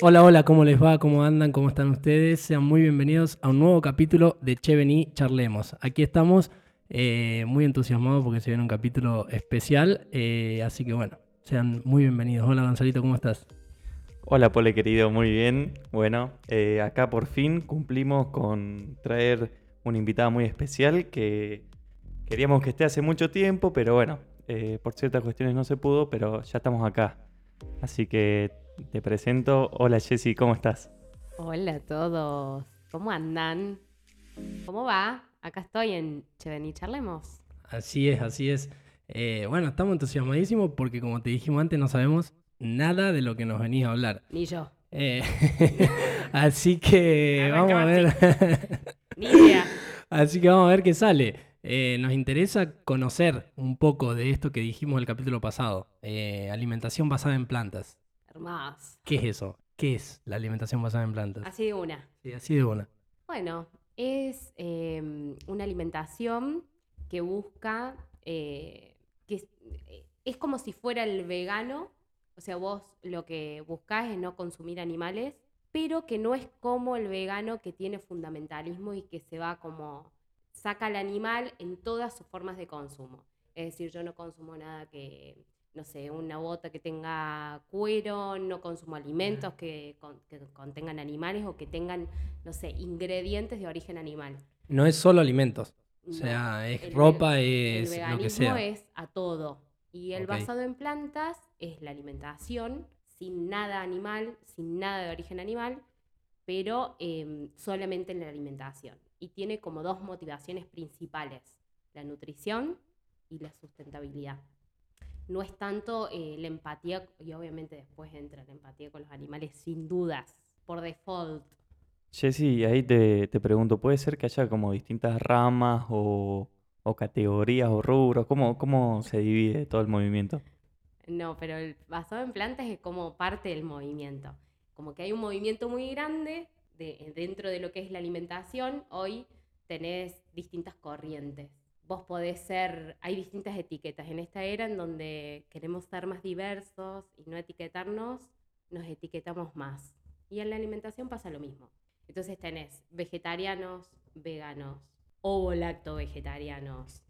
Hola, hola, ¿cómo les va? ¿Cómo andan? ¿Cómo están ustedes? Sean muy bienvenidos a un nuevo capítulo de Che Vení Charlemos. Aquí estamos eh, muy entusiasmados porque se viene un capítulo especial, eh, así que bueno, sean muy bienvenidos. Hola Gonzalito, ¿cómo estás? Hola Pole querido, muy bien. Bueno, eh, acá por fin cumplimos con traer una invitada muy especial que queríamos que esté hace mucho tiempo, pero bueno, por ciertas cuestiones no se pudo, pero ya estamos acá. Así que te presento. Hola Jessy, ¿cómo estás? Hola a todos. ¿Cómo andan? ¿Cómo va? Acá estoy en Cheveni Charlemos. Así es, así es. Eh, bueno, estamos entusiasmadísimos porque como te dijimos antes, no sabemos nada de lo que nos venís a hablar. Ni yo. Eh, así que vamos a ver. Ni idea. Así que vamos a ver qué sale. Eh, nos interesa conocer un poco de esto que dijimos el capítulo pasado. alimentación basada en plantas. Hermoso. ¿Qué es eso? ¿Qué es la alimentación basada en plantas? Así de una. Sí, así de una. Bueno, es em, una alimentación que busca, eh, que es, como si fuera el vegano, o sea, vos lo que buscás es no consumir animales, pero que no es como el vegano que tiene fundamentalismo y que se va como, saca al animal en todas sus formas de consumo. Es decir, yo no consumo nada que no sé, una bota que tenga cuero, no consumo alimentos que, contengan animales o que tengan, no sé, ingredientes de origen animal. No es solo alimentos. O sea, es ropa, es lo que sea. es a todo. Y el basado en plantas es la alimentación sin nada animal, sin nada de origen animal, pero em, solamente en la alimentación. Y tiene como dos motivaciones principales, la nutrición y la sustentabilidad no es tanto eh, la empatía, y obviamente después entra la empatía con los animales, sin dudas, por default. Jessy, ahí te, pregunto, ¿puede ser que haya como distintas ramas o, categorías o rubros? ¿Cómo, ¿Cómo se divide todo el movimiento? No, pero el basado en plantas es como parte del movimiento. Como que hay un movimiento muy grande de, dentro de lo que es la alimentación. Hoy tenés distintas corrientes vos podés ser, hay distintas etiquetas. En esta era en donde queremos ser más diversos y no etiquetarnos, nos etiquetamos más. Y en la alimentación pasa lo mismo. Entonces tenés vegetarianos, veganos, o lacto vegetarianos.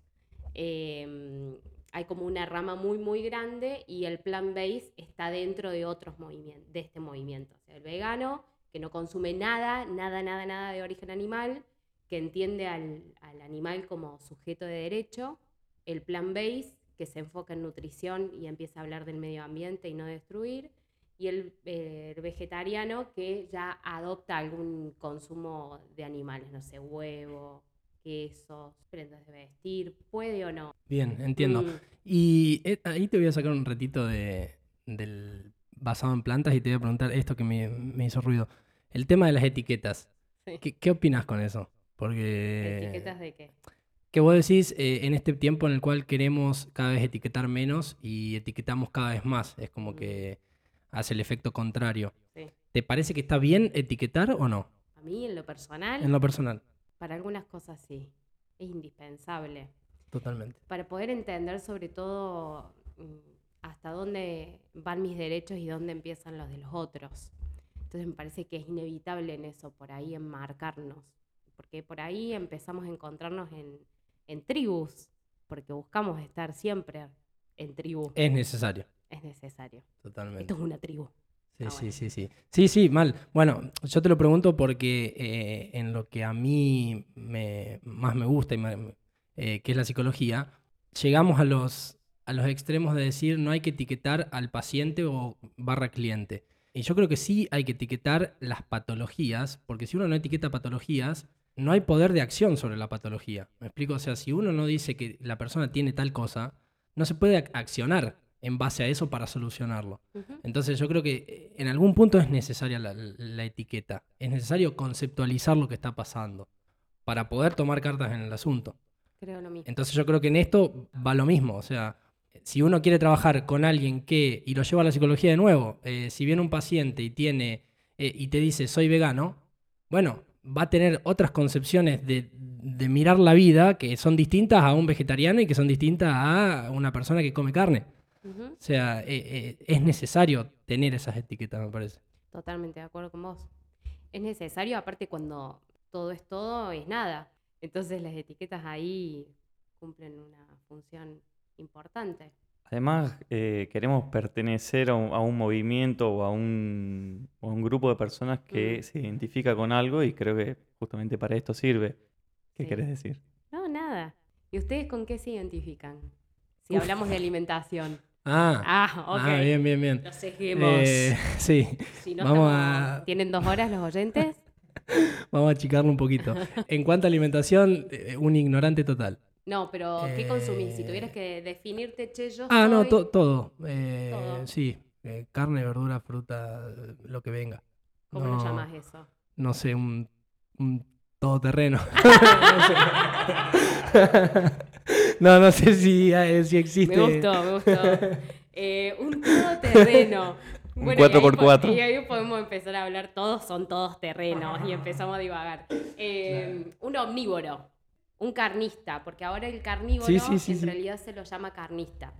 Em, hay como una rama muy, muy grande y el plan base está dentro de otros movimientos, de este movimiento. O sea, el vegano, que no consume nada, nada, nada, nada de origen animal, que entiende al, animal como sujeto de derecho, el plan base, que se enfoca en nutrición y empieza a hablar del medio ambiente y no destruir, y el, vegetariano que ya adopta algún consumo de animales, no sé, huevo, quesos, prendas de vestir, puede o no. Bien, entiendo. Mm. Y eh, ahí te voy a sacar un ratito de, del basado en plantas y te voy a preguntar esto que me, hizo ruido. El tema de las etiquetas. ¿Qué, ¿Qué opinas con eso? Porque... ¿Etiquetas de qué? Que vos decís, eh, en este tiempo en el cual queremos cada vez etiquetar menos y etiquetamos cada vez más, es como que hace el efecto contrario. ¿Te parece que está bien etiquetar o no? A mí, en lo personal. En lo personal. Para algunas cosas sí, es indispensable. Totalmente. Para poder entender sobre todo mm, hasta dónde van mis derechos y dónde empiezan los de los otros. Entonces me parece que es inevitable en eso, por ahí enmarcarnos porque por ahí empezamos a encontrarnos en, tribus, porque buscamos estar siempre en tribu. Es necesario. Es necesario. Totalmente. Esto es una tribu. Sí, ah, sí, sí, sí. Sí, sí, mal. Bueno, yo te lo pregunto porque eh, en lo que a mí más me gusta, y eh, que es la psicología, llegamos a los, a los extremos de decir no hay que etiquetar al paciente o barra cliente. Y yo creo que sí hay que etiquetar las patologías, porque si uno no etiqueta patologías, no hay poder de acción sobre la patología. ¿Me explico? O sea, si uno no dice que la persona tiene tal cosa, no se puede accionar en base a eso para solucionarlo. Entonces yo creo que eh, en algún punto es necesaria la, etiqueta, es necesario conceptualizar lo que está pasando para poder tomar cartas en el asunto. Creo lo mismo. Entonces yo creo que en esto va lo mismo, o sea, si uno quiere trabajar con alguien que, y lo lleva a la psicología de nuevo, eh, si viene un paciente y tiene, eh, y te dice soy vegano, bueno, va a tener otras concepciones de, mirar la vida que son distintas a un vegetariano y que son distintas a una persona que come carne. O sea, eh, eh, es necesario tener esas etiquetas, me parece. Totalmente de acuerdo con vos. Es necesario, aparte cuando todo es todo, es nada. Entonces las etiquetas ahí cumplen una función importante. Además, eh, queremos pertenecer a un, a un movimiento o a un, o a un grupo de personas que Mm. se identifica con algo y creo que justamente para esto sirve. ¿Qué Sí. querés decir? No, nada. ¿Y ustedes con qué se identifican? Si Uf. hablamos de alimentación. Ah, Ah, ok. ah, bien, bien, bien. Los. Eh, sí, Si no vamos estamos- a- ¿Tienen dos horas los oyentes? vamos a achicarlo un poquito. En cuanto a alimentación, eh, un ignorante total. No, pero ¿qué consumís? Si Eh, tuvieras que definirte, che, yo Ah, no, to- todo. Eh, Todo. Sí, eh, carne, verdura, fruta, eh, lo que venga. ¿Cómo no, lo llamas eso? No sé, un, un todoterreno. no, no sé si, eh, si existe. Me gustó, me gustó. Eh, un todoterreno. Bueno, y ahí 4x4. po- Y ahí podemos empezar a hablar, todos son todos terrenos y empezamos a divagar. Eh, Un omnívoro, un carnista, porque ahora el carnívoro Sí, sí, sí, en realidad se lo llama carnista.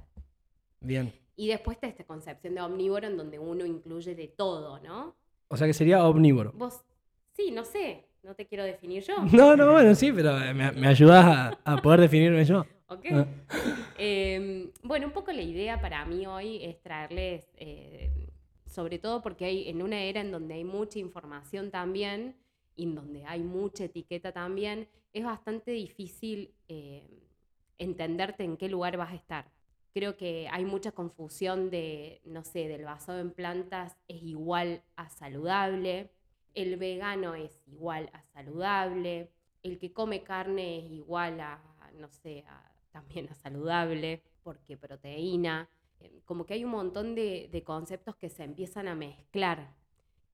Bien. Y después está esta concepción de omnívoro en donde uno incluye de todo, ¿no? O sea que sería omnívoro. Vos, sí, no sé, no te quiero definir yo. No, no, bueno, sí, pero eh, me, me ayudas a, a poder definirme yo. ¿Ok? Ah. Eh, bueno, un poco la idea para mí hoy es traerles, eh, sobre todo porque hay en una era en donde hay mucha información también en donde hay mucha etiqueta también, es bastante difícil eh, entenderte en qué lugar vas a estar. Creo que hay mucha confusión de, no sé, del basado en plantas es igual a saludable, el vegano es igual a saludable, el que come carne es igual a, no sé, también a saludable, porque proteína. Como que hay un montón de conceptos que se empiezan a mezclar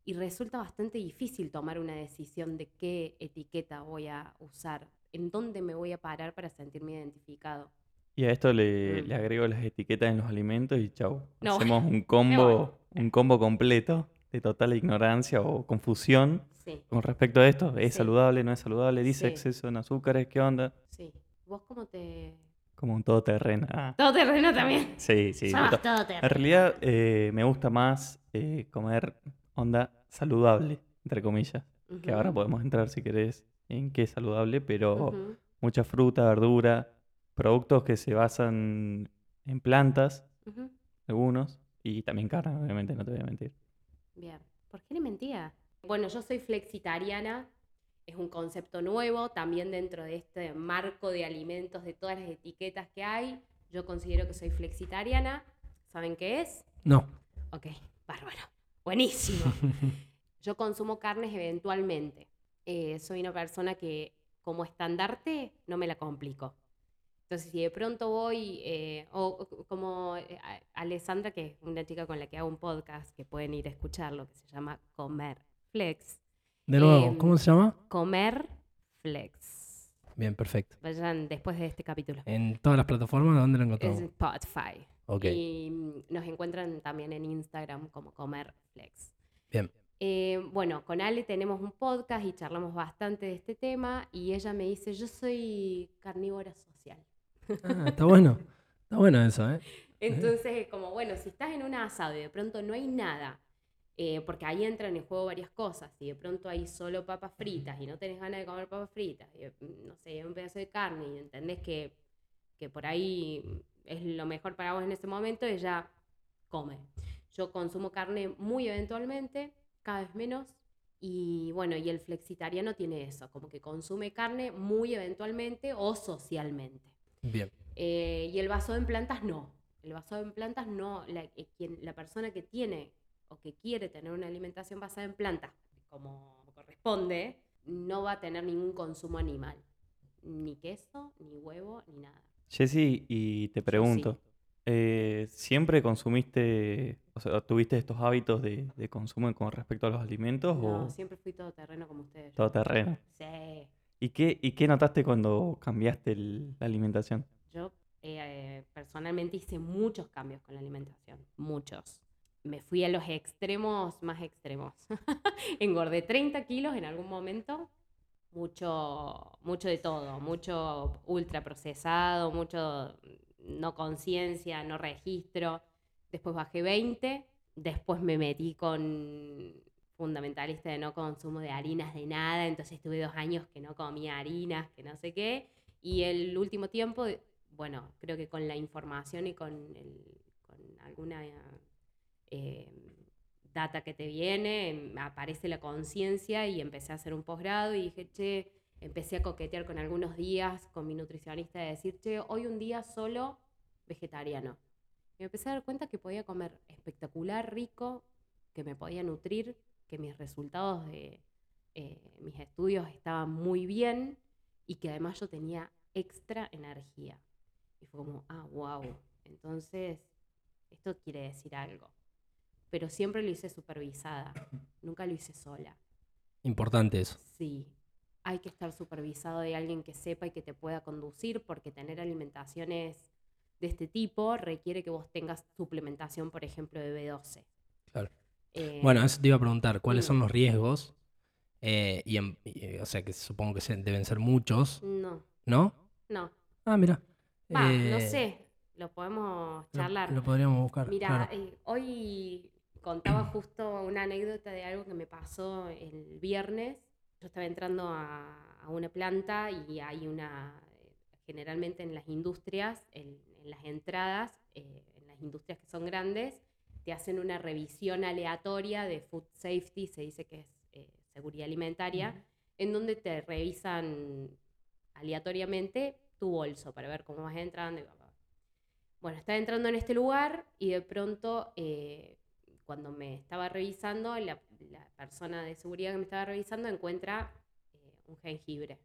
y resulta bastante difícil tomar una decisión de qué etiqueta voy a usar, en dónde me voy a parar para sentirme identificado. Y a esto le, Mm. le agrego las etiquetas en los alimentos y chau. No, Hacemos un combo, un combo completo de total ignorancia o confusión Sí, con respecto a esto. ¿Es Sí. saludable? ¿No es saludable? ¿Dice Sí. exceso en azúcares? ¿Qué onda? sí. ¿Vos cómo te...? Como un todoterreno. Ah, Todo terreno también. sí, sí. Somos En realidad eh, me gusta más eh, comer onda saludable, entre comillas. Que ahora podemos entrar si querés en qué es saludable, pero mucha fruta, verdura, productos que se basan en plantas, algunos, y también carne, obviamente, no te voy a mentir. Bien. ¿Por qué le mentía? Bueno, yo soy flexitariana. Es un concepto nuevo también dentro de este marco de alimentos, de todas las etiquetas que hay. Yo considero que soy flexitariana. ¿Saben qué es? No. Ok, bárbaro. Buenísimo. Yo consumo carnes eventualmente. Eh, soy una persona que como estandarte no me la complico. Entonces, si de pronto voy, eh, o, o como eh, Alessandra, que es una chica con la que hago un podcast, que pueden ir a escucharlo, que se llama Comer Flex. De nuevo, Em, ¿cómo se llama? Comer Flex. Bien, perfecto. Vayan después de este capítulo. En todas las plataformas, ¿dónde lo encontramos? Spotify. Y mm, nos encuentran también en Instagram como Comer Flex. bien. Eh, bueno, con Ale tenemos un podcast y charlamos bastante de este tema y ella me dice, yo soy carnívora social. Ah, está bueno. Está bueno eso, ¿eh? Entonces, es como, bueno, si estás en un asado y de pronto no hay nada, eh, porque ahí entran en juego varias cosas, si de pronto hay solo papas fritas y no tenés ganas de comer papas fritas, y, mm, no sé, un pedazo de carne y entendés que, que por ahí es lo mejor para vos en ese momento, ella come. Yo consumo carne muy eventualmente, cada vez menos, y bueno, y el flexitariano tiene eso, como que consume carne muy eventualmente o socialmente. Bien. Eh, y el basado en plantas no. El basado en plantas no. La, eh, quien, la persona que tiene o que quiere tener una alimentación basada en plantas, como corresponde, no va a tener ningún consumo animal. Ni queso, ni huevo, ni nada. Jessy, y te pregunto, eh, ¿siempre consumiste, o sea, tuviste estos hábitos de, de consumo con respecto a los alimentos No, o siempre fui todo terreno como ustedes. todo terreno? Sí. ¿Y qué, y qué notaste cuando cambiaste el- la alimentación? Yo eh, personalmente hice muchos cambios con la alimentación, muchos. Me fui a los extremos más extremos. Engordé 30 kilos en algún momento, mucho, mucho de todo, mucho ultra procesado, mucho no conciencia, no registro. Después bajé 20 después me metí con fundamentalista de no consumo de harinas de nada, entonces estuve dos años que no comía harinas, que no sé qué, y el último tiempo, bueno, creo que con la información y con, con alguna eh, data que te viene, aparece la conciencia y empecé a hacer un posgrado y dije, che, empecé a coquetear con algunos días con mi nutricionista de decir, che, hoy un día solo vegetariano. Me empecé a dar cuenta que podía comer espectacular, rico, que me podía nutrir, que mis resultados de eh, mis estudios estaban muy bien y que además yo tenía extra energía. Y fue como, ah, wow. Entonces, esto quiere decir algo. Pero siempre lo hice supervisada, nunca lo hice sola. Importante eso. Sí, hay que estar supervisado de alguien que sepa y que te pueda conducir, porque tener alimentaciones de este tipo requiere que vos tengas suplementación, por ejemplo, de B12. Claro. Eh, bueno, eso te iba a preguntar, ¿cuáles son los riesgos? Eh, y, eh, o sea, que supongo que deben ser muchos. No. ¿No? No. Ah, mira. no sé, lo podemos charlar. Lo, podríamos buscar. Mira, hoy contaba justo una anécdota de algo que me pasó el viernes. Yo estaba entrando a, una planta y hay una, generalmente en las industrias, en, las entradas, en las industrias que son grandes, te hacen una revisión aleatoria de food safety, se dice que es eh, seguridad alimentaria, en donde te revisan aleatoriamente tu bolso para ver cómo vas entrando. Y bueno, estaba entrando en este lugar y de pronto, eh, cuando me estaba revisando, la, persona de seguridad que me estaba revisando encuentra eh, un jengibre.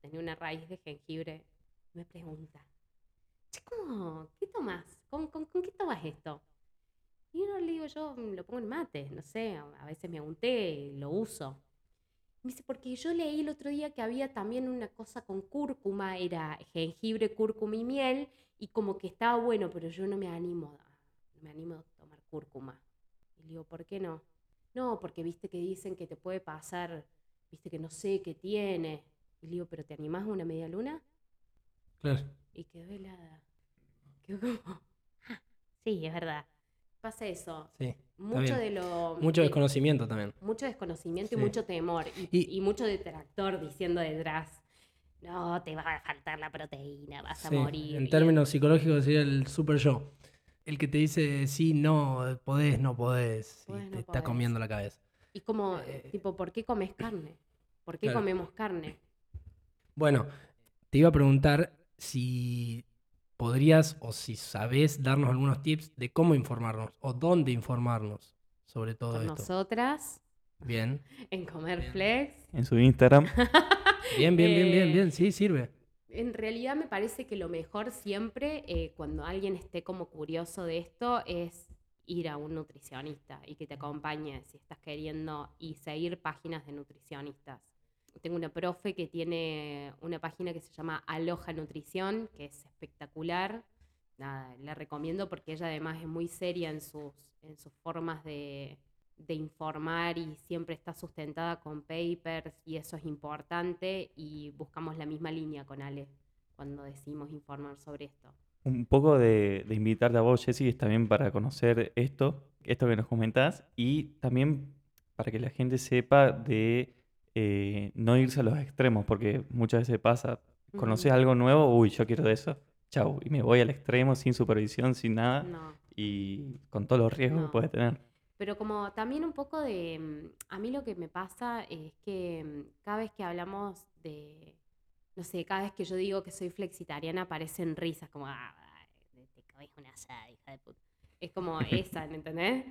Tenía una raíz de jengibre. Me pregunta, ¿cómo? ¿Qué tomas? ¿Con, con qué tomas esto? Y no le digo yo, lo pongo en mate, no sé, a veces me unté, lo uso. Me dice, porque yo leí el otro día que había también una cosa con cúrcuma, era jengibre, cúrcuma y miel, y como que estaba bueno, pero yo no me animo, no me animo a tomar cúrcuma. Y le digo, ¿por qué no? No, porque viste que dicen que te puede pasar, viste que no sé qué tiene. Y le digo, ¿pero te animás a una media luna? Claro. Y quedó helada. Quedó como, ah, sí, es verdad pasa eso. Sí. Mucho de lo. Mucho desconocimiento también. Mucho desconocimiento y mucho temor. Y, mucho detractor diciendo detrás. No, te va a faltar la proteína, vas a morir. En términos psicológicos sería el super yo. El que te dice sí, no, podés, no podés. y te está comiendo la cabeza. Y como, eh, tipo, ¿por qué comes carne? ¿Por qué comemos carne? Bueno, te iba a preguntar si podrías o si sabes darnos algunos tips de cómo informarnos o dónde informarnos sobre todo esto. Nosotras. Bien. En Comer Flex. En su Instagram. bien, bien, bien, bien, bien, sí, sirve. En realidad me parece que lo mejor siempre, eh, cuando alguien esté como curioso de esto, es ir a un nutricionista y que te acompañe si estás queriendo y seguir páginas de nutricionistas tengo una profe que tiene una página que se llama Aloja Nutrición, que es espectacular. Nada, la recomiendo porque ella además es muy seria en sus, en sus formas de, de informar y siempre está sustentada con papers y eso es importante y buscamos la misma línea con Ale cuando decidimos informar sobre esto. Un poco de, de invitarte a vos, Jessy, es también para conocer esto, esto que nos comentás y también para que la gente sepa de eh, no irse a los extremos, porque muchas veces pasa, conoces algo nuevo, uy, yo quiero de eso, chau, y me voy al extremo sin supervisión, sin nada, y con todos los riesgos que puedes tener. Pero como también un poco de, mm, a mí lo que me pasa es que mm, cada vez que hablamos de, no sé, cada vez que yo digo que soy flexitariana aparecen risas, como, ah, te cabes una asada, hija de puta. Es como esa, ¿me entendés?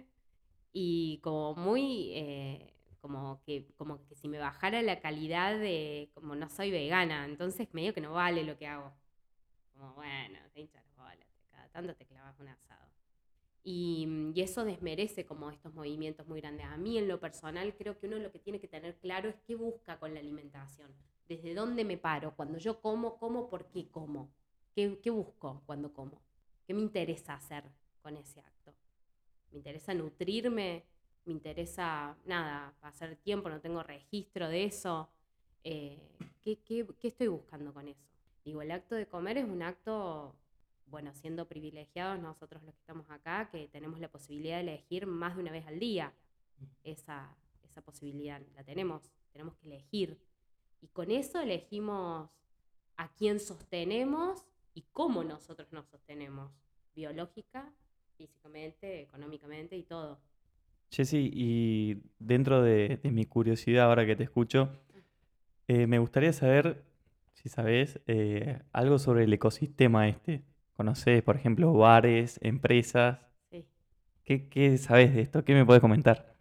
Y como muy... Eh, como que, como que si me bajara la calidad de, como no soy vegana, entonces medio que no vale lo que hago. Como, bueno, te hinchas bolas, cada tanto te clavas un asado. Y, y, eso desmerece como estos movimientos muy grandes. A mí en lo personal creo que uno lo que tiene que tener claro es qué busca con la alimentación. Desde dónde me paro. Cuando yo como, como, ¿por qué como? ¿Qué, qué busco cuando como? ¿Qué me interesa hacer con ese acto? ¿Me interesa nutrirme? me interesa, nada, pasar tiempo, no tengo registro de eso. Eh, ¿qué, estoy buscando con eso? Digo, el acto de comer es un acto bueno, siendo privilegiados nosotros los que estamos acá, que tenemos la posibilidad de elegir más de una vez al día. Esa, esa posibilidad la tenemos, tenemos que elegir. Y con eso elegimos a quién sostenemos y cómo nosotros nos sostenemos, biológica, físicamente, económicamente y todo. Jessy, y dentro de, mi curiosidad ahora que te escucho, eh, me gustaría saber, si sabes, eh, algo sobre el ecosistema este. ¿Conoces, por ejemplo, bares, empresas? Sí. ¿Qué, qué sabes de esto? ¿Qué me puedes comentar?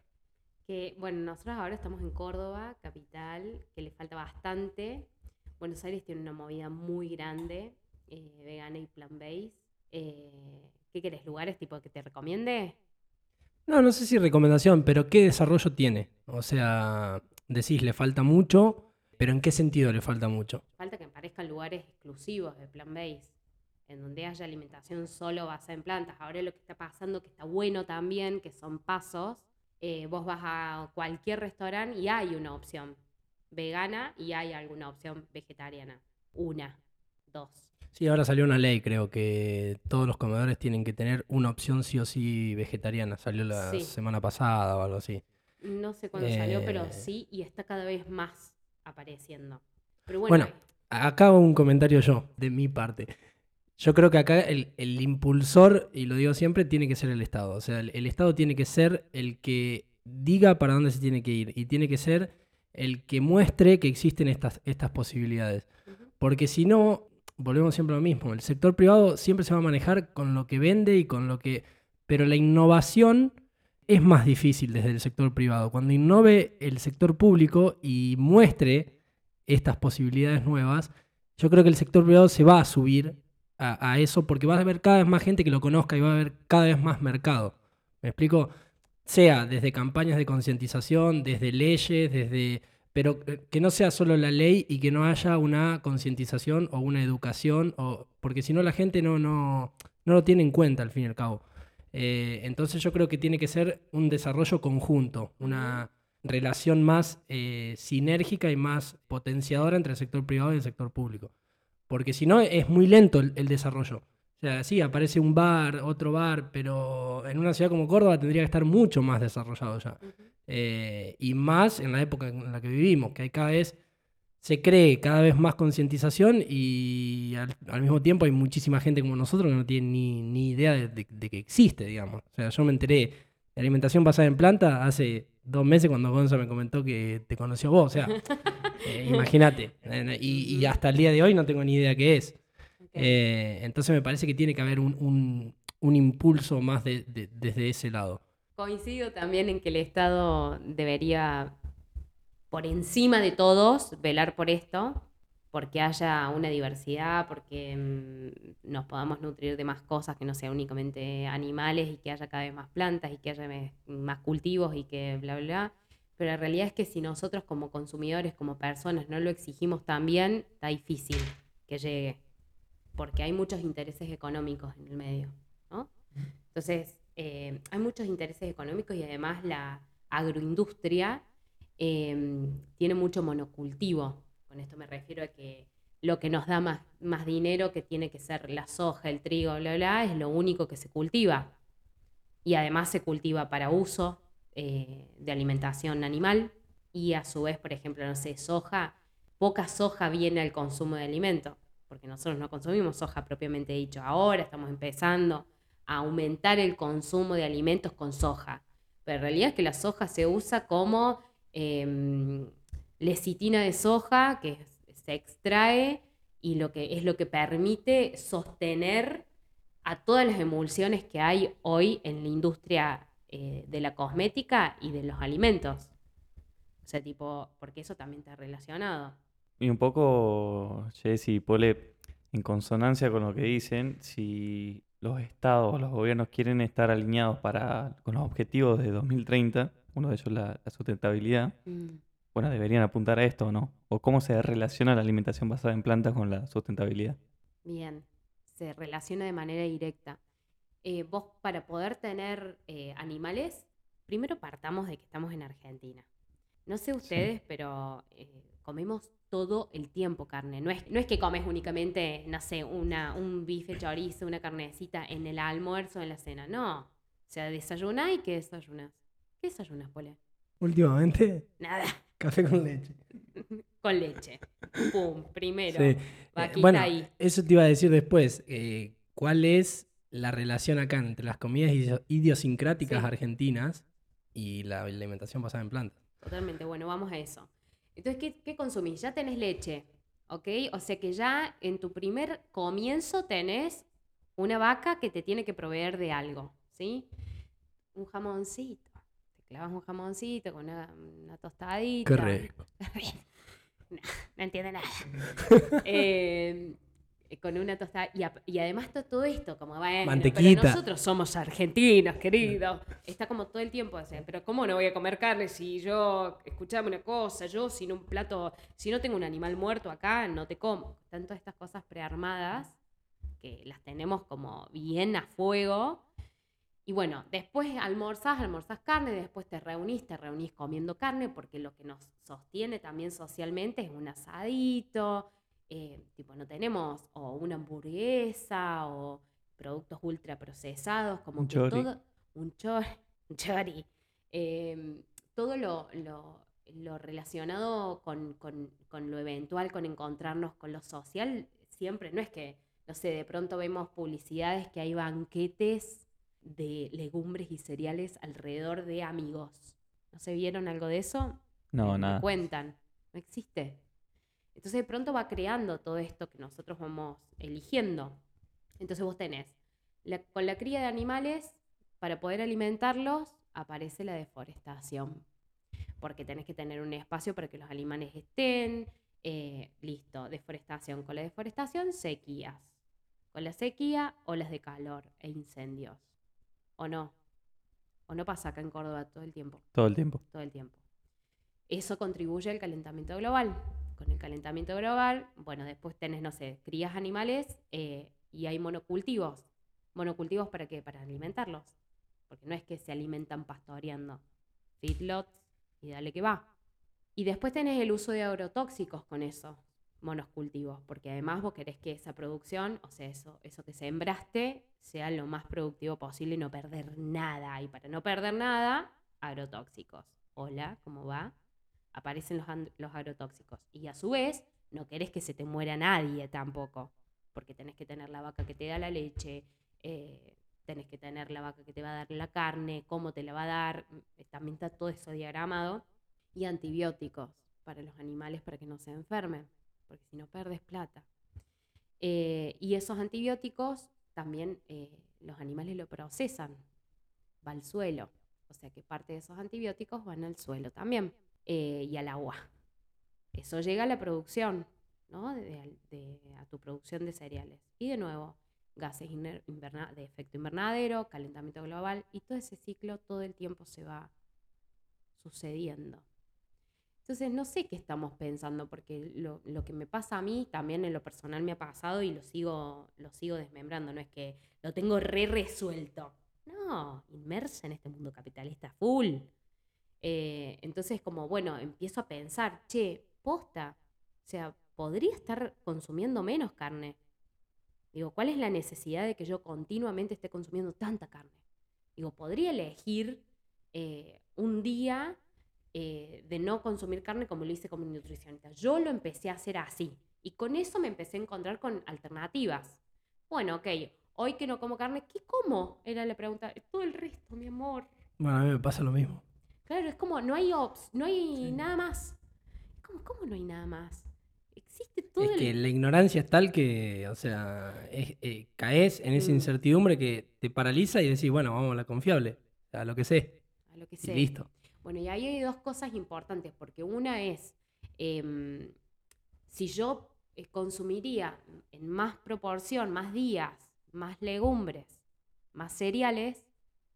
Que, bueno, nosotros ahora estamos en Córdoba, capital, que le falta bastante. Buenos Aires tiene una movida muy grande, eh, vegana y plant-based. Eh, ¿Qué querés? ¿Lugares tipo que te recomiende? No, no sé si recomendación, pero ¿qué desarrollo tiene? O sea, decís, le falta mucho, pero ¿en qué sentido le falta mucho? Falta que aparezcan lugares exclusivos de plant-based en donde haya alimentación solo basada en plantas. Ahora lo que está pasando, que está bueno también, que son pasos, eh, vos vas a cualquier restaurante y hay una opción vegana y hay alguna opción vegetariana. Una, dos. Sí, ahora salió una ley, creo que todos los comedores tienen que tener una opción sí o sí vegetariana. Salió la semana pasada o algo así. No sé cuándo salió, pero eh. sí, y está cada vez más apareciendo. Pero bueno, bueno acá un comentario yo, de mi parte. Yo creo que acá el, impulsor, y lo digo siempre, tiene que ser el Estado. O sea, el, Estado tiene que ser el que diga para dónde se tiene que ir y tiene que ser el que muestre que existen estas, estas posibilidades. Porque si no, volvemos siempre a lo mismo, el sector privado siempre se va a manejar con lo que vende y con lo que... Pero la innovación es más difícil desde el sector privado. Cuando innove el sector público y muestre estas posibilidades nuevas, yo creo que el sector privado se va a subir a, eso porque va a haber cada vez más gente que lo conozca y va a haber cada vez más mercado. ¿Me explico? Sea desde campañas de concientización, desde leyes, desde... Pero eh, que no sea solo la ley y que no haya una concientización o una educación, o, porque si no la gente no, no, no lo tiene en cuenta al fin y al cabo. Eh, entonces yo creo que tiene que ser un desarrollo conjunto, una relación más eh, sinérgica y más potenciadora entre el sector privado y el sector público porque si no es muy lento el, desarrollo. O sea, sí, aparece un bar, otro bar, pero en una ciudad como Córdoba tendría que estar mucho más desarrollado ya. Eh, y más en la época en la que vivimos, que hay cada vez, se cree cada vez más concientización y al, mismo tiempo hay muchísima gente como nosotros que no tiene ni, idea de, que existe, digamos. O sea, yo me enteré de alimentación basada en planta hace dos meses cuando Gonza me comentó que te conoció vos. O sea, eh, imagínate. Y, hasta el día de hoy no tengo ni idea qué es. Eh, entonces me parece que tiene que haber un, impulso más desde ese lado. Coincido también en que el Estado debería, por encima de todos, velar por esto porque haya una diversidad, porque mm, nos podamos nutrir de más cosas que no sean únicamente animales y que haya cada vez más plantas y que haya más cultivos y que bla, bla, bla. Pero la realidad es que si nosotros como consumidores, como personas, no lo exigimos también, está difícil que llegue, porque hay muchos intereses económicos en el medio. ¿no? Entonces, eh, hay muchos intereses económicos y además la agroindustria eh, tiene mucho monocultivo con esto me refiero a que lo que nos da más, dinero, que tiene que ser la soja, el trigo, bla, bla, es lo único que se cultiva. Y además se cultiva para uso eh, de alimentación animal. Y a su vez, por ejemplo, no sé, soja, poca soja viene al consumo de alimento, porque nosotros no consumimos soja propiamente dicho. Ahora estamos empezando a aumentar el consumo de alimentos con soja. Pero en realidad es que la soja se usa como em, lecitina de soja que se extrae y lo que es lo que permite sostener a todas las emulsiones que hay hoy en la industria eh, de la cosmética y de los alimentos. O sea, tipo, porque eso también está relacionado. Y un poco, Jessy, Pole, en consonancia con lo que dicen, si los estados, los gobiernos quieren estar alineados para, con los objetivos de 2030, uno de ellos la, la sustentabilidad, mm bueno, deberían apuntar a esto o no? ¿O cómo se relaciona la alimentación basada en plantas con la sustentabilidad? Bien, se relaciona de manera directa. Eh, vos para poder tener eh, animales, primero partamos de que estamos en Argentina. No sé ustedes, pero eh, comemos todo el tiempo carne. No es, no es que comes únicamente, no sé, una, un bife chorizo, una carnecita en el almuerzo o en la cena. No. O sea, desayunás y ¿qué desayunas? ¿Qué desayunas, Pole? Últimamente, Nada. Café con leche. Con leche. Pum, primero. Sí. Eh, Vaquita bueno, ahí. eso te iba a decir después. eh, ¿Cuál es la relación acá entre las comidas idio- idiosincráticas Sí. argentinas y la alimentación basada en plantas? Totalmente, bueno, vamos a eso. Entonces, ¿qué, qué consumís? Ya tenés leche, ¿ok? O sea que ya en tu primer comienzo tenés una vaca que te tiene que proveer de algo, ¿sí? Un jamoncito. Clavas un jamoncito con una, una tostadita. Qué rico. no, no entiende nada. Eh, con una tostada. Y, y además todo esto, como bueno, Mantequita. pero nosotros somos argentinos, querido. Está como todo el tiempo pero ¿cómo no voy a comer carne si yo, escuchame una cosa, yo sin un plato, si no tengo un animal muerto acá, no te como. Están todas estas cosas prearmadas que las tenemos como bien a fuego. Y bueno, después almorzás, almorzás carne, después te reunís, te reunís comiendo carne, porque lo que nos sostiene también socialmente es un asadito, eh, tipo no tenemos o una hamburguesa o productos ultraprocesados, como Un que chori. todo, un chori, un chori. Eh, todo lo, lo- lo relacionado con, con- con lo eventual, con encontrarnos con lo social, siempre, no es que, no sé, de pronto vemos publicidades que hay banquetes de legumbres y cereales alrededor de amigos. ¿No se vieron algo de eso? No, Me nada. cuentan. No existe. Entonces de pronto va creando todo esto que nosotros vamos eligiendo. Entonces vos tenés, la- con la cría de animales, para poder alimentarlos, aparece la deforestación. Porque tenés que tener un espacio para que los animales estén. eh, listo, deforestación. Con la deforestación, sequías. Con la sequía, olas de calor e incendios. ¿O no? ¿O no pasa acá en Córdoba todo el tiempo? Todo el tiempo. todo el tiempo. Eso contribuye al calentamiento global. Con el calentamiento global, bueno, después tenés, no sé, crías animales eh, y hay monocultivos. ¿Monocultivos para qué? Para alimentarlos. Porque no es que se alimentan pastoreando. Feedlots y dale que va. Y después tenés el uso de agrotóxicos con esos monocultivos, porque además vos querés que esa producción, o sea, eso, eso que sembraste, sea lo más productivo posible y no perder nada. Y para no perder nada, agrotóxicos. Hola, ¿cómo va? Aparecen los, los agrotóxicos. Y a su vez, no querés que se te muera nadie tampoco, porque tenés que tener la vaca que te da la leche, eh, tenés que tener la vaca que te va a dar la carne, cómo te la va a dar, mm, también está todo eso diagramado. Y antibióticos para los animales para que no se enfermen, porque si no perdes plata. Eh, y esos antibióticos también eh, los animales lo procesan, va al suelo. O sea que parte de esos antibióticos van al suelo también eh, y al agua. Eso llega a la producción, ¿no? A tu producción de cereales. Y de nuevo, gases de efecto invernadero, calentamiento global, y todo ese ciclo todo el tiempo se va sucediendo. Entonces, no sé qué estamos pensando, porque lo, que me pasa a mí también en lo personal me ha pasado y lo sigo, lo sigo desmembrando. No es que lo tengo re resuelto. No, inmersa en este mundo capitalista full. Eh, entonces, como, bueno, empiezo a pensar, che, posta, o sea, podría estar consumiendo menos carne. Digo, ¿cuál es la necesidad de que yo continuamente esté consumiendo tanta carne? Digo, podría elegir eh, un día eh, de no consumir carne como lo hice como nutricionista. Yo lo empecé a hacer así. Y con eso me empecé a encontrar con alternativas. Bueno, ok, hoy que no como carne, ¿qué como? Era la pregunta. Todo el resto, mi amor. Bueno, a mí me pasa lo mismo. Claro, es como, no hay ops, no hay Sí. nada más. ¿Cómo, ¿Cómo no hay nada más? Existe todo Es el... que la ignorancia es tal que, o sea, es- eh, caes en esa Mm. incertidumbre que te paraliza y decís, bueno, vamos a la confiable, a lo que sé, a lo que y sea. listo. Bueno, y ahí hay dos cosas importantes, porque una es, em, si yo eh, consumiría en más proporción, más días, más legumbres, más cereales,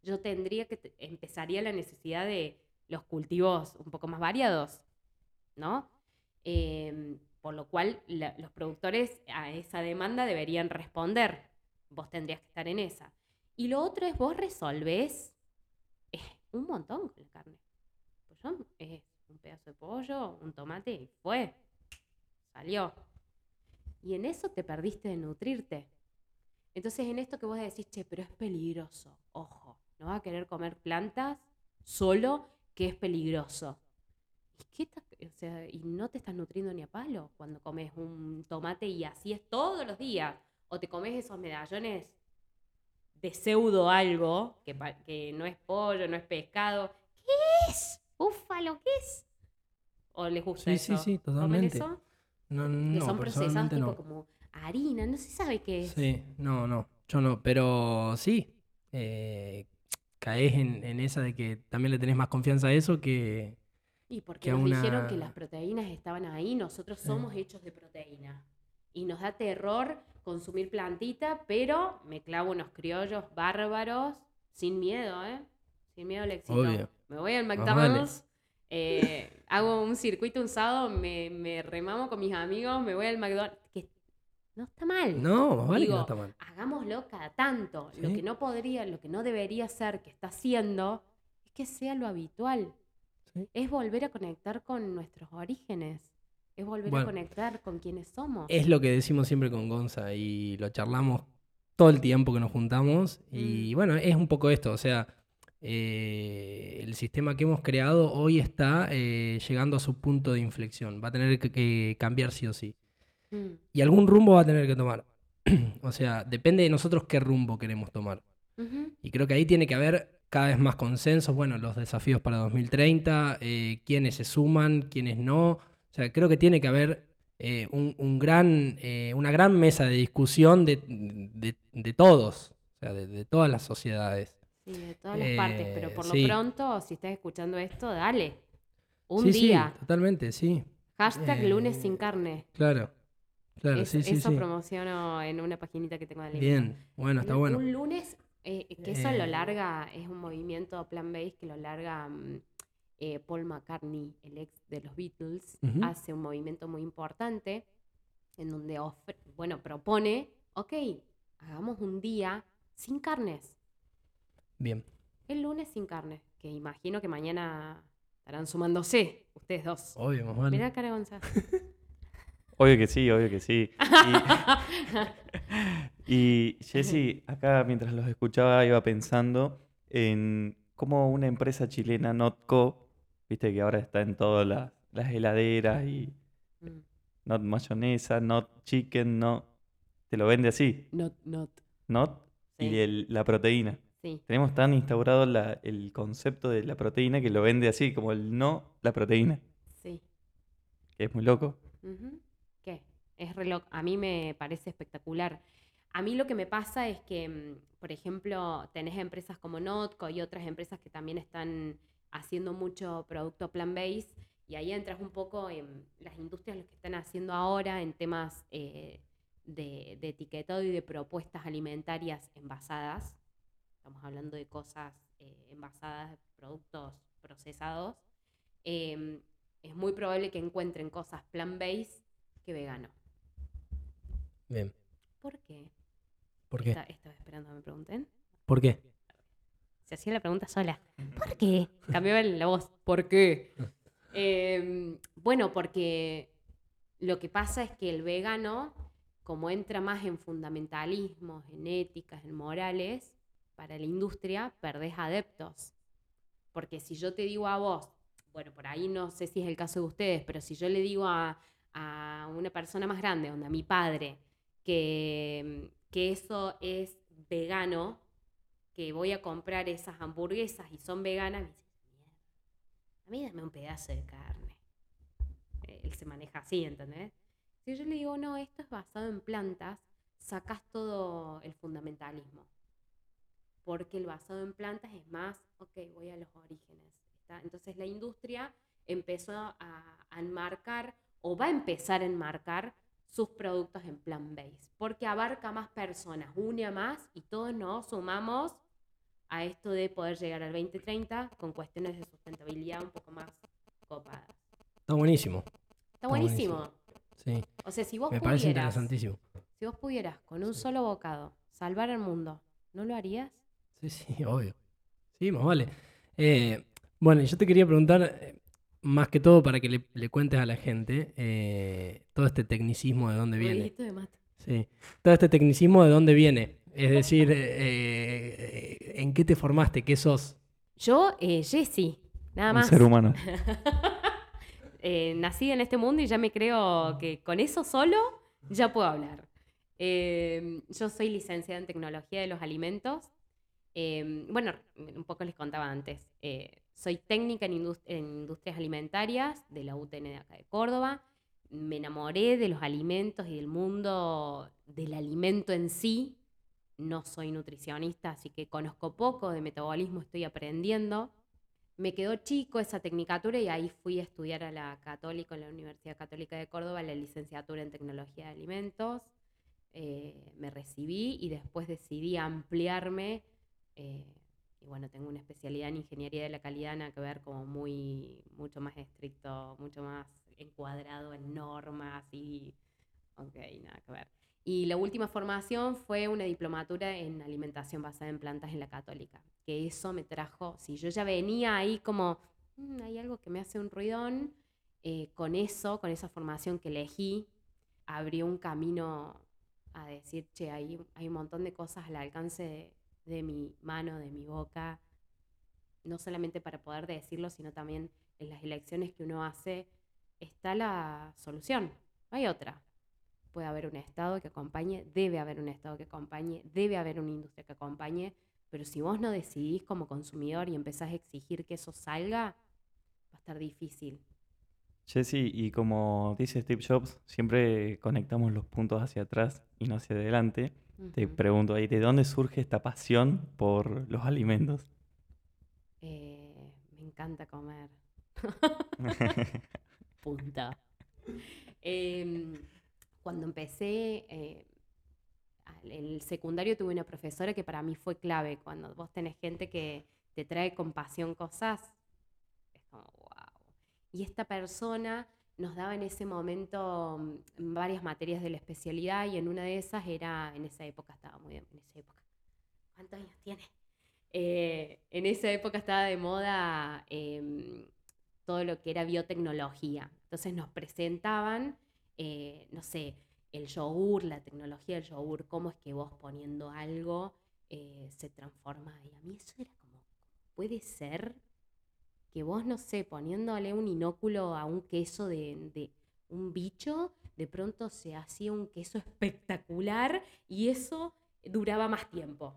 yo tendría que, empezaría la necesidad de los cultivos un poco más variados, ¿no? Em, por lo cual los productores a esa demanda deberían responder. Vos tendrías que estar en esa. Y lo otro es vos resolvés eh, un montón con la carne. Es un pedazo de pollo, un tomate y fue. salió. Y en eso te perdiste de nutrirte. Entonces en esto que vos decís, che, pero es peligroso, ojo, no va a querer comer plantas solo que es peligroso. ¿Y, no te estás nutriendo ni a palo cuando comes un tomate y así es todos los días. O te comes esos medallones de pseudo algo, que, que no es pollo, no es pescado. ¿Qué es? Búfalo, ¿qué es? ¿O les gusta Sí, sí, eso? sí, ¿Comen totalmente. eso? No, Que son procesados tipo no. como harina, no se sabe qué es. Sí, no, no, yo no, pero sí, eh, caes en, en esa de que también le tenés más confianza a eso que... Y porque que nos dijeron que las proteínas estaban ahí, nosotros Sí. somos hechos de proteína. Y nos da terror consumir plantita, pero me clavo unos criollos bárbaros, sin miedo, ¿eh? Sin miedo al éxito. Obvio. Me voy al Más McDonald's, eh, hago un circuito un sábado, me, me remamo con mis amigos, me voy al McDonald's. Que no está mal. No, más vale que no está mal. Hagámoslo cada tanto. Lo que no podría, lo que no debería ser que está haciendo es que sea lo habitual. Sí. Es volver a conectar con nuestros orígenes. Es volver Bueno. a conectar con quienes somos. Es lo que decimos siempre con Gonza y lo charlamos todo el tiempo que nos juntamos. Y Mm. bueno, es un poco esto, o sea, eh, el sistema que hemos creado hoy está eh, llegando a su punto de inflexión. Va a tener que, que cambiar sí o sí. Mm, Y algún rumbo va a tener que tomar. o sea, depende de nosotros qué rumbo queremos tomar. Y creo que ahí tiene que haber cada vez más consensos, bueno, los desafíos para 2030, eh, quiénes se suman, quiénes no. O sea, creo que tiene que haber eh, un, un gran, eh, una gran mesa de discusión de, de- de todos, o sea, de, de todas las sociedades. Sí, de todas las partes. Pero Eh, por sí. lo pronto, si estás escuchando esto, dale. Un sí, día. sí, totalmente, sí. Hashtag Eh, lunes sin carne. Claro, claro, Es- sí, sí, eso promociono en una paginita que tengo de. Bien, bueno, está Un- bueno. Un lunes, eh, que eso lo larga, es un movimiento plan-based que lo larga mm, Paul McCartney, el ex de los Beatles, hace un movimiento muy importante en donde, ofre- bueno, propone, ok, hagamos un día sin carnes, Bien. el lunes sin carne, que imagino que mañana estarán sumándose ustedes dos. Obvio, más vale. Mirá, cara. Obvio que sí, obvio que sí. Y, y Jessy, acá mientras los escuchaba iba pensando en cómo una empresa chilena, Notco, viste que ahora está en todas las, las heladeras y Mm, Not mayonesa, Not chicken, no. Te lo vende así, Not, not. Not Sí. y el- la proteína. Sí. Tenemos tan instaurado la- el concepto de la proteína que lo vende así, como el no, la proteína, Sí. que es muy loco. ¿Qué? Es re loco. A mí me parece espectacular. A mí lo que me pasa es que, mm, por ejemplo, tenés empresas como Notco y otras empresas que también están haciendo mucho producto plant-based y ahí entras un poco en las industrias lo que están haciendo ahora en temas eh, de, de etiquetado y de propuestas alimentarias envasadas. Estamos hablando de cosas eh, envasadas, productos procesados. Em, es muy probable que encuentren cosas plant-based que vegano. Bien. ¿Por qué? ¿Por qué? Esta- Estaba esperando que me pregunten. ¿Por qué? Se hacía la pregunta sola. ¿Por qué? Cambiaba la voz. ¿Por qué? Em, bueno, porque lo que pasa es que el vegano, como entra más en fundamentalismos, en éticas, en morales, para la industria, perdés adeptos. Porque si yo te digo a vos, bueno, por ahí no sé si es el caso de ustedes, pero si yo le digo a, a una persona más grande, onda, mi padre, que, que eso es vegano, que voy a comprar esas hamburguesas y son veganas, me dice, "Mierda, a mí dame un pedazo de carne. Eh, Él se maneja así, ¿entendés? Si yo le digo, no, esto es basado en plantas, sacas todo el fundamentalismo. Porque el basado en plantas es más, ok, voy a los orígenes. ¿está? Entonces la industria empezó a, a enmarcar o va a empezar a enmarcar sus productos en plant-based, porque abarca más personas, une a más y todos nos sumamos a esto de poder llegar al 2030 con cuestiones de sustentabilidad un poco más copadas. Está buenísimo. Está buenísimo. buenísimo. Sí. O sea, si vos Me parece pudieras, interesantísimo. si vos pudieras con un solo bocado salvar el mundo, ¿no lo harías? Sí, sí, obvio. Sí, más vale. Eh, bueno, yo te quería preguntar, eh, más que todo para que le, le cuentes a la gente eh, todo este tecnicismo de dónde viene. De mate. Sí. Todo este tecnicismo de dónde viene. Es decir, ¿en qué te formaste? ¿Qué sos? Yo, eh, Jessie, nada Un más. ser humano. Eh, nací en este mundo y ya me creo que con eso solo ya puedo hablar. Eh, yo soy licenciada en tecnología de los alimentos. Eh, bueno, un poco les contaba antes. Eh, soy técnica en, indus- en industrias alimentarias de la UTN de acá de Córdoba. Me enamoré de los alimentos y del mundo del alimento en sí. No soy nutricionista, así que conozco poco de metabolismo, estoy aprendiendo. Me quedó chico esa tecnicatura y ahí fui a estudiar a la Católica, en la Universidad Católica de Córdoba, la licenciatura en Tecnología de Alimentos. Eh, me recibí y después decidí ampliarme. Eh, y bueno, tengo una especialidad en Ingeniería de la Calidad, nada que ver, como muy, mucho más estricto, mucho más encuadrado en normas y... Ok, nada que ver. Y la última formación fue una diplomatura en alimentación basada en plantas en la católica, que eso me trajo, si yo ya venía ahí como, "Mm, hay algo que me hace un ruidón, eh, con eso, con esa formación que elegí, abrió un camino a decir, che, hay, hay un montón de cosas al alcance de, de mi mano, de mi boca, no solamente para poder decirlo, sino también en las elecciones que uno hace, está la solución, no hay otra puede haber un Estado que acompañe, debe haber un Estado que acompañe, debe haber una industria que acompañe, pero si vos no decidís como consumidor y empezás a exigir que eso salga, va a estar difícil. Jesse, y como dice Steve Jobs, siempre conectamos los puntos hacia atrás y no hacia adelante. Te pregunto ahí, ¿de dónde surge esta pasión por los alimentos? Eh, me encanta comer. Punta. Em, cuando empecé eh, el secundario tuve una profesora que para mí fue clave. Cuando vos tenés gente que te trae con pasión cosas, es como wow. Y esta persona nos daba en ese momento mm, varias materias de la especialidad y en una de esas era, en esa época estaba muy, en esa época, ¿cuántos años tiene? Eh, en esa época estaba de moda em, todo lo que era biotecnología. Entonces nos presentaban, eh, no sé, el yogur, la tecnología del yogur, cómo es que vos poniendo algo eh, se transforma. Y a mí eso era como, puede ser que vos, no sé, poniéndole un inóculo a un queso de, un bicho, de pronto se hacía un queso espectacular y eso duraba más tiempo.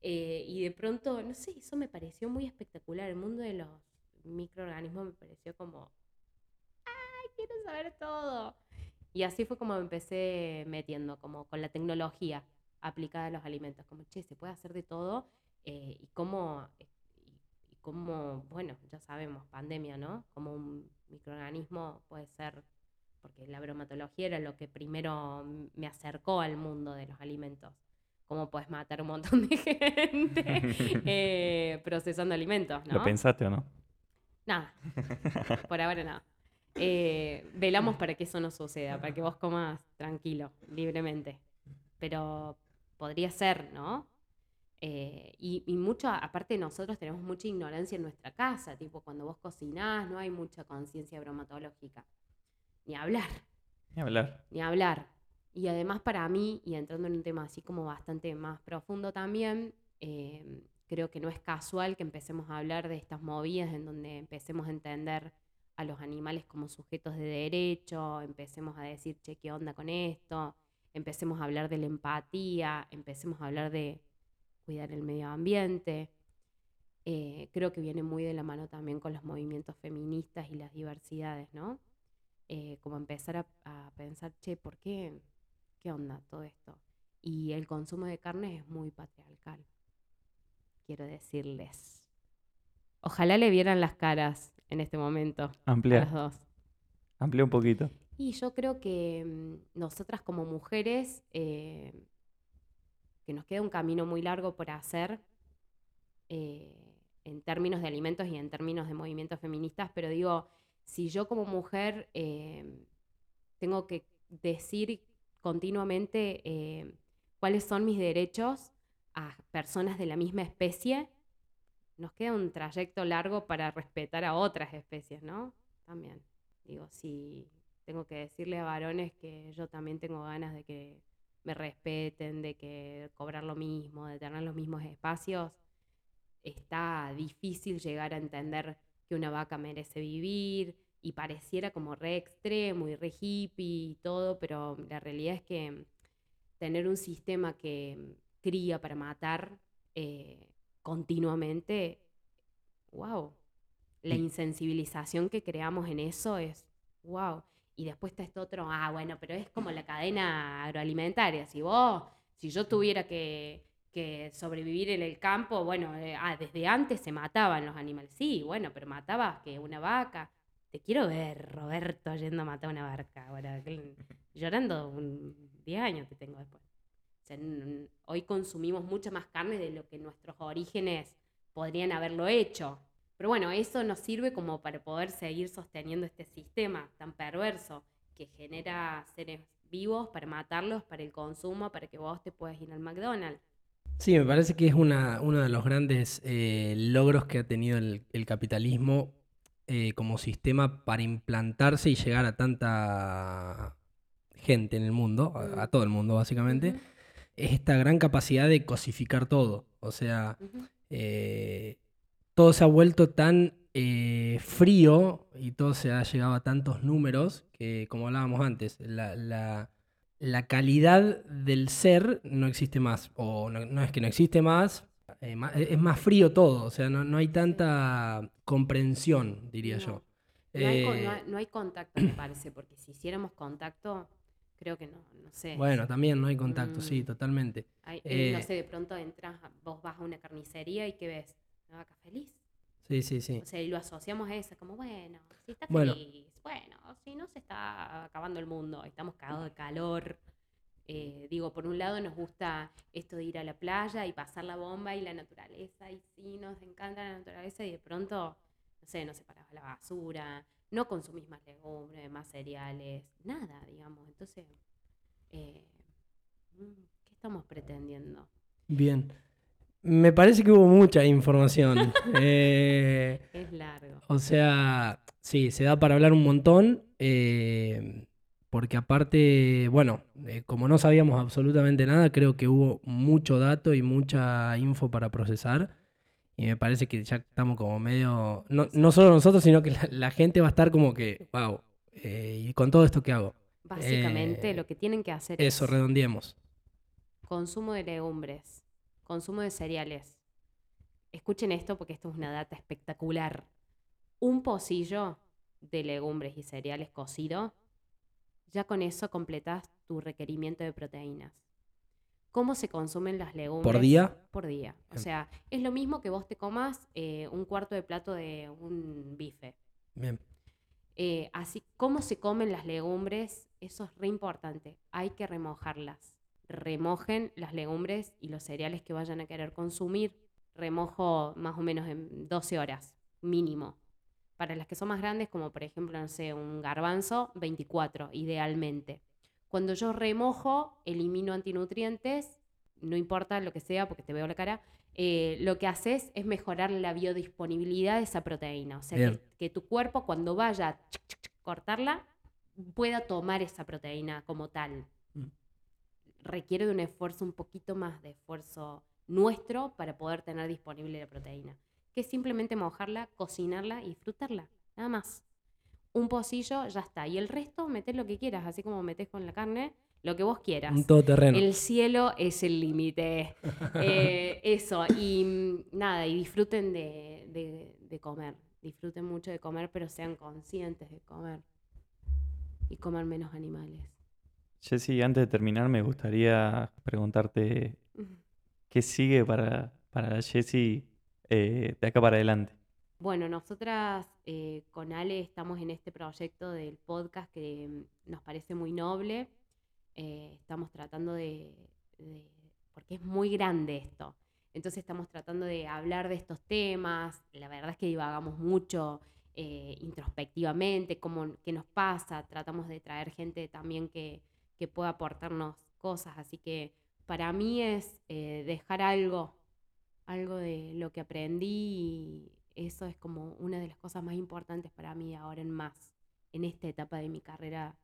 Eh, y de pronto, no sé, eso me pareció muy espectacular. El mundo de los microorganismos me pareció como, ¡ay, quiero saber todo! Y así fue como me empecé metiendo, como con la tecnología aplicada a los alimentos. Como, che, se puede hacer de todo. eh, y cómo, cómo, bueno, ya sabemos, pandemia, ¿no? Como un microorganismo puede ser, porque la bromatología era lo que primero me acercó al mundo de los alimentos cómo puedes matar un montón de gente eh, procesando alimentos, ¿no? ¿Lo pensaste o no? Nada, por ahora nada. Eh, velamos para que eso no suceda, para que vos comas tranquilo, libremente. Pero podría ser, ¿no? Eh, y, y mucho, aparte nosotros tenemos mucha ignorancia en nuestra casa, tipo cuando vos cocinás no hay mucha conciencia bromatológica. Ni hablar Ni hablar. ni hablar. Y además para mí, y entrando en un tema así como bastante más profundo también, eh, creo que no es casual que empecemos a hablar de estas movidas en donde empecemos a entender a los animales como sujetos de derecho, empecemos a decir, che, ¿qué onda con esto? Empecemos a hablar de la empatía, empecemos a hablar de cuidar el medio ambiente. Eh, creo que viene muy de la mano también con los movimientos feministas y las diversidades, ¿no? eh, como empezar a, a pensar, che, ¿por qué? ¿Qué onda todo esto? Y el consumo de carne es muy patriarcal, quiero decirles. Ojalá le vieran las caras en este momento a Amplía. las dos. Amplía un poquito. Y yo creo que mm, nosotras como mujeres, eh, que nos queda un camino muy largo por hacer eh, en términos de alimentos y en términos de movimientos feministas, pero digo, si yo como mujer eh, tengo que decir continuamente eh, cuáles son mis derechos a personas de la misma especie, nos queda un trayecto largo para respetar a otras especies, ¿no? También. Digo, si tengo que decirle a varones que yo también tengo ganas de que me respeten, de que cobrar lo mismo, de tener los mismos espacios, está difícil llegar a entender que una vaca merece vivir y pareciera como re extremo y re hippie y todo, pero la realidad es que tener un sistema que cría para matar eh, continuamente, wow, la insensibilización que creamos en eso es wow. Y después está esto otro, ah, bueno, pero es como la cadena agroalimentaria. Si vos, si yo tuviera que, sobrevivir en el campo, bueno, eh, ah, desde antes se mataban los animales. Sí, bueno, pero matabas que una vaca. Te quiero ver, Roberto, yendo a matar una vaca. llorando un 10 años te tengo después. hoy consumimos mucha más carne de lo que nuestros orígenes podrían haberlo hecho. Pero bueno, eso nos sirve como para poder seguir sosteniendo este sistema tan perverso que genera seres vivos para matarlos, para el consumo, para que vos te puedas ir al McDonald's. Sí, me parece que es una, uno de los grandes eh, logros que ha tenido el, capitalismo eh, como sistema para implantarse y llegar a tanta gente en el mundo, a, todo el mundo básicamente, es esta gran capacidad de cosificar todo. O sea, todo se ha vuelto tan eh, frío y todo se ha llegado a tantos números que, como hablábamos antes, la, calidad del ser no existe más. O no, es que no existe más, eh, es más frío todo. O sea, no, hay tanta comprensión, diría yo. Eh, no hay, contacto, me parece, porque si hiciéramos contacto, creo que no, no sé. Bueno, también no hay contacto, sí, mm. totalmente. no sé, de pronto entras, vos vas a una carnicería y ¿qué ves? Vaca feliz. Sí, sí, sí. O sea, y lo asociamos a eso, como, bueno, si está feliz, bueno, si no se está acabando el mundo, estamos cagados de calor. Eh, digo, por un lado nos gusta esto de ir a la playa y pasar la bomba y la naturaleza, y sí, nos encanta la naturaleza, y de pronto, no sé, no separas la basura, no consumís más legumbres, más cereales, nada, digamos. Entonces, eh, ¿qué estamos pretendiendo? Bien. Me parece que hubo mucha información. Eh, es largo. O sea, sí, se da para hablar un montón. Eh, porque aparte, bueno, eh, como no sabíamos absolutamente nada, creo que hubo mucho dato y mucha info para procesar. Y me parece que ya estamos como medio, no, no solo nosotros, sino que la, gente va a estar como que, wow, ¿y con todo esto qué hago? Básicamente lo que tienen que hacer es... Eso, redondeemos. Consumo de legumbres consumo de cereales. Escuchen esto porque esto es una data espectacular. Un pocillo de legumbres y cereales cocido, ya con eso completas tu requerimiento de proteínas. ¿Cómo se consumen las legumbres? ¿Por día? Por día. O sea, es lo mismo que vos te comas eh, un cuarto de plato de un bife. Bien. Eh, así, ¿cómo se comen las legumbres? Eso es re importante. Hay que remojarlas remojen las legumbres y los cereales que vayan a querer consumir. Remojo más o menos en 12 horas, mínimo. Para las que son más grandes, como por ejemplo, no sé, un garbanzo, 24, idealmente. Cuando yo remojo, elimino antinutrientes, no importa lo que sea, porque te veo la cara, eh, lo que haces es mejorar la biodisponibilidad de esa proteína. O sea, que, tu cuerpo cuando vaya a cortarla, pueda tomar esa proteína como tal requiere de un esfuerzo un poquito más de esfuerzo nuestro para poder tener disponible la proteína, que es simplemente mojarla, cocinarla y disfrutarla, nada más. Un pocillo, ya está. Y el resto, metes lo que quieras, así como metes con la carne, lo que vos quieras. Un todoterreno. El cielo es el límite. Eh, eso, y mm, nada, y disfruten de, de comer. Disfruten mucho de comer, pero sean conscientes de comer. Y comer menos animales. Jessy, antes de terminar, me gustaría preguntarte qué sigue para, para Jessy eh, de acá para adelante. Bueno, nosotras eh, con Ale estamos en este proyecto del podcast que mm, nos parece muy noble. Eh, estamos tratando de, porque es muy grande esto. Entonces estamos tratando de hablar de estos temas. La verdad es que divagamos mucho introspectivamente, cómo, qué nos pasa. Tratamos de traer gente también que, que pueda aportarnos cosas. Así que para mí es eh, dejar algo, algo de lo que aprendí y eso es como una de las cosas más importantes para mí ahora en más, en esta etapa de mi carrera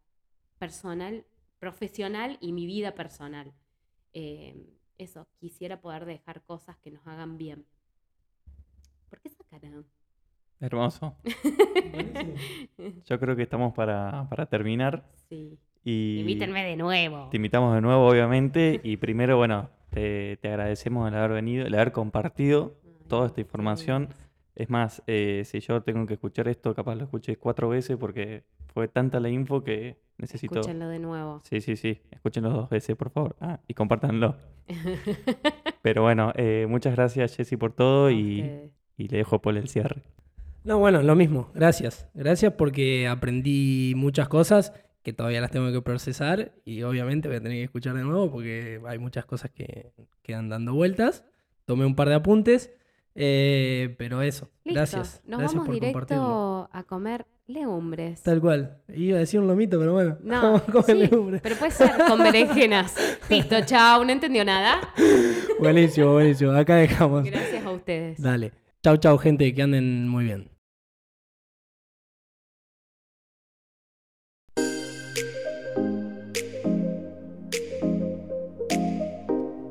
personal, profesional y mi vida personal. Eh, eso, quisiera poder dejar cosas que nos hagan bien. ¿Por qué esa cara? Hermoso. Yo creo que estamos para, para terminar. Sí. Y Invítenme de nuevo. Te invitamos de nuevo, obviamente. Y primero, bueno, te, te agradecemos el haber venido, el haber compartido toda esta información. Es más, eh, si yo tengo que escuchar esto, capaz lo escuché cuatro veces porque fue tanta la info que necesito. Escúchenlo de nuevo. Sí, sí, sí. Escúchenlo dos veces, por favor. Ah, y compártanlo. Pero bueno, eh, muchas gracias, Jessy, por todo. Y, y le dejo Paul el cierre. No, bueno, lo mismo. Gracias. Gracias porque aprendí muchas cosas que todavía las tengo que procesar y obviamente voy a tener que escuchar de nuevo porque hay muchas cosas que quedan dando vueltas. Tomé un par de apuntes, eh, pero eso. Listo. Gracias. Nos gracias vamos por directo a comer legumbres. Tal cual. Iba a decir un lomito, pero bueno. No, sí, legumbres. pero puede ser con berenjenas. Listo, chao, no entendió nada. Buenísimo, buenísimo. Acá dejamos. Gracias a ustedes. Dale. Chau, chau, gente. Que anden muy bien.